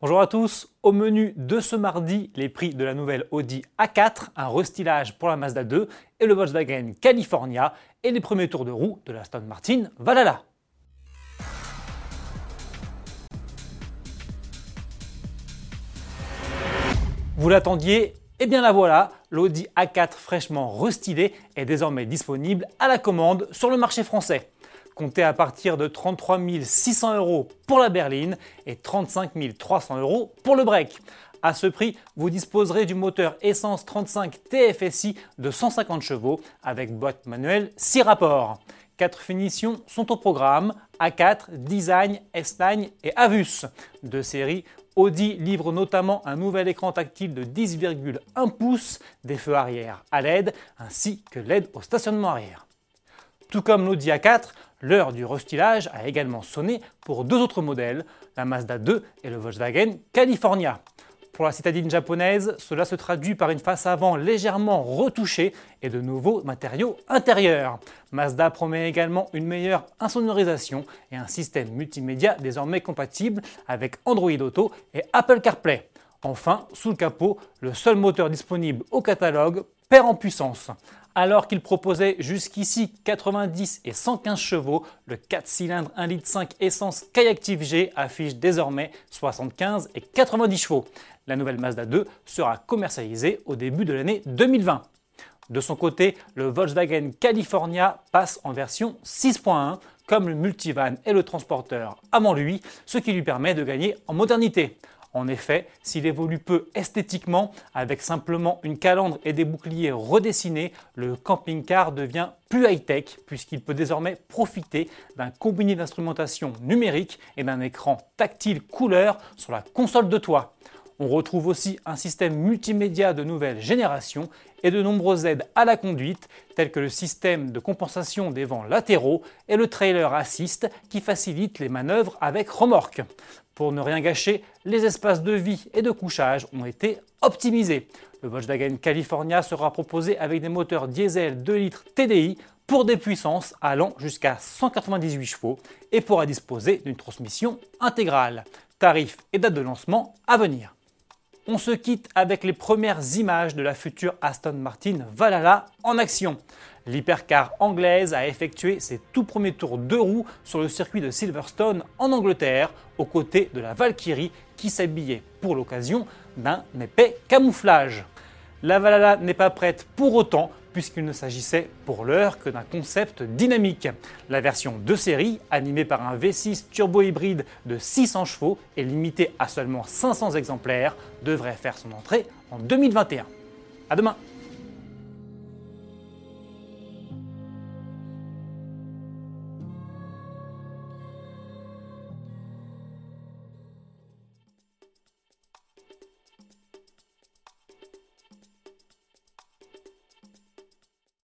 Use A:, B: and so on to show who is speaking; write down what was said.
A: Bonjour à tous, au menu de ce mardi, les prix de la nouvelle Audi A4, un restylage pour la Mazda 2 et le Volkswagen California et les premiers tours de roue de la Aston Martin Valhalla. Vous l'attendiez? Eh bien la voilà, l'Audi A4 fraîchement restylé est désormais disponible à la commande sur le marché français comptez à partir de 33 600 euros pour la berline et 35 300 euros pour le break. À ce prix, vous disposerez du moteur essence 35 TFSI de 150 chevaux avec boîte manuelle 6 rapports. Quatre finitions sont au programme A4, Design, S-Line et Avus. De série, Audi livre notamment un nouvel écran tactile de 10,1 pouces, des feux arrière à LED ainsi que LED au stationnement arrière. Tout comme l'Audi A4, l'heure du restylage a également sonné pour deux autres modèles, la Mazda 2 et le Volkswagen California. Pour la citadine japonaise, cela se traduit par une face avant légèrement retouchée et de nouveaux matériaux intérieurs. Mazda promet également une meilleure insonorisation et un système multimédia désormais compatible avec Android Auto et Apple CarPlay. Enfin, sous le capot, le seul moteur disponible au catalogue perd en puissance. Alors qu'il proposait jusqu'ici 90 et 115 chevaux, le 4 cylindres 1,5 litre essence Kayactiv G affiche désormais 75 et 90 chevaux. La nouvelle Mazda 2 sera commercialisée au début de l'année 2020. De son côté, le Volkswagen California passe en version 6.1 comme le multivan et le transporteur avant lui, ce qui lui permet de gagner en modernité. En effet, s'il évolue peu esthétiquement, avec simplement une calandre et des boucliers redessinés, le camping-car devient plus high-tech puisqu'il peut désormais profiter d'un combiné d'instrumentation numérique et d'un écran tactile couleur sur la console de toit. On retrouve aussi un système multimédia de nouvelle génération et de nombreuses aides à la conduite, telles que le système de compensation des vents latéraux et le trailer assist qui facilite les manœuvres avec remorque. Pour ne rien gâcher, les espaces de vie et de couchage ont été optimisés. Le Volkswagen California sera proposé avec des moteurs diesel 2 litres TDI pour des puissances allant jusqu'à 198 chevaux et pourra disposer d'une transmission intégrale. Tarif et date de lancement à venir on se quitte avec les premières images de la future Aston Martin Valhalla en action. L'hypercar anglaise a effectué ses tout premiers tours de roue sur le circuit de Silverstone en Angleterre, aux côtés de la Valkyrie qui s'habillait pour l'occasion d'un épais camouflage. La Valhalla n'est pas prête pour autant puisqu'il ne s'agissait pour l'heure que d'un concept dynamique. La version de série, animée par un V6 turbo-hybride de 600 chevaux et limitée à seulement 500 exemplaires, devrait faire son entrée en 2021. A demain